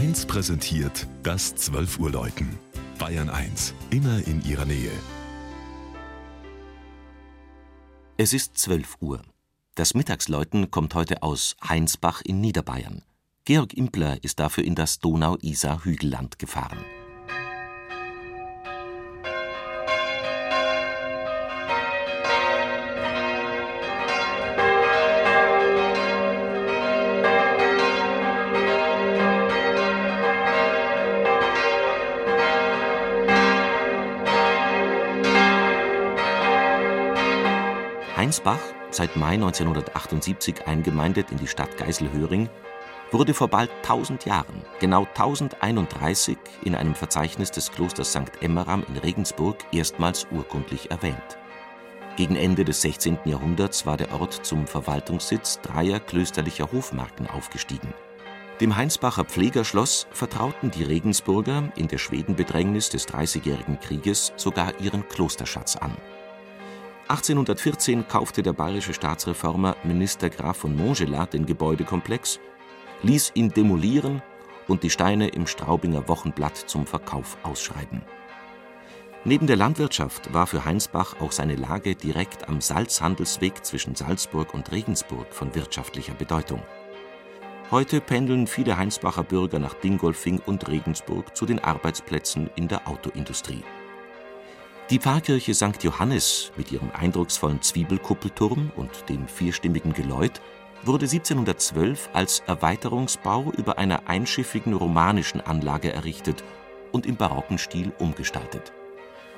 1 präsentiert das 12 Uhr Läuten. Bayern 1, immer in ihrer Nähe. Es ist 12 Uhr. Das Mittagsläuten kommt heute aus Heinsbach in Niederbayern. Georg Impler ist dafür in das Donau-Isar-Hügelland gefahren. Heinsbach, seit Mai 1978 eingemeindet in die Stadt Geiselhöring, wurde vor bald 1000 Jahren, genau 1031, in einem Verzeichnis des Klosters St. Emmeram in Regensburg erstmals urkundlich erwähnt. Gegen Ende des 16. Jahrhunderts war der Ort zum Verwaltungssitz dreier klösterlicher Hofmarken aufgestiegen. Dem Heinsbacher Pflegerschloss vertrauten die Regensburger in der Schwedenbedrängnis des Dreißigjährigen Krieges sogar ihren Klosterschatz an 1814 kaufte der bayerische Staatsreformer Minister Graf von Montgelat den Gebäudekomplex, ließ ihn demolieren und die Steine im Straubinger Wochenblatt zum Verkauf ausschreiben. Neben der Landwirtschaft war für Heinsbach auch seine Lage direkt am Salzhandelsweg zwischen Salzburg und Regensburg von wirtschaftlicher Bedeutung. Heute pendeln viele Heinsbacher Bürger nach Dingolfing und Regensburg zu den Arbeitsplätzen in der Autoindustrie. Die Pfarrkirche St. Johannes mit ihrem eindrucksvollen Zwiebelkuppelturm und dem vierstimmigen Geläut wurde 1712 als Erweiterungsbau über einer einschiffigen romanischen Anlage errichtet und im barocken Stil umgestaltet.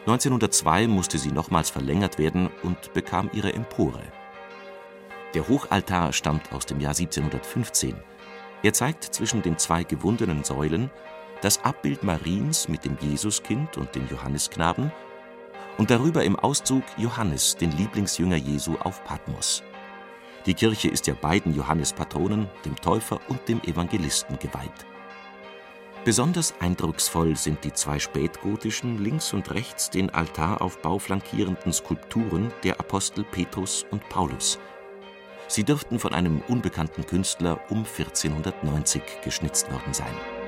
1902 musste sie nochmals verlängert werden und bekam ihre Empore. Der Hochaltar stammt aus dem Jahr 1715. Er zeigt zwischen den zwei gewundenen Säulen das Abbild Mariens mit dem Jesuskind und dem Johannesknaben und darüber im Auszug Johannes, den Lieblingsjünger Jesu auf Patmos. Die Kirche ist ja beiden Johannespatronen, dem Täufer und dem Evangelisten geweiht. Besonders eindrucksvoll sind die zwei spätgotischen, links und rechts den Altaraufbau flankierenden Skulpturen der Apostel Petrus und Paulus. Sie dürften von einem unbekannten Künstler um 1490 geschnitzt worden sein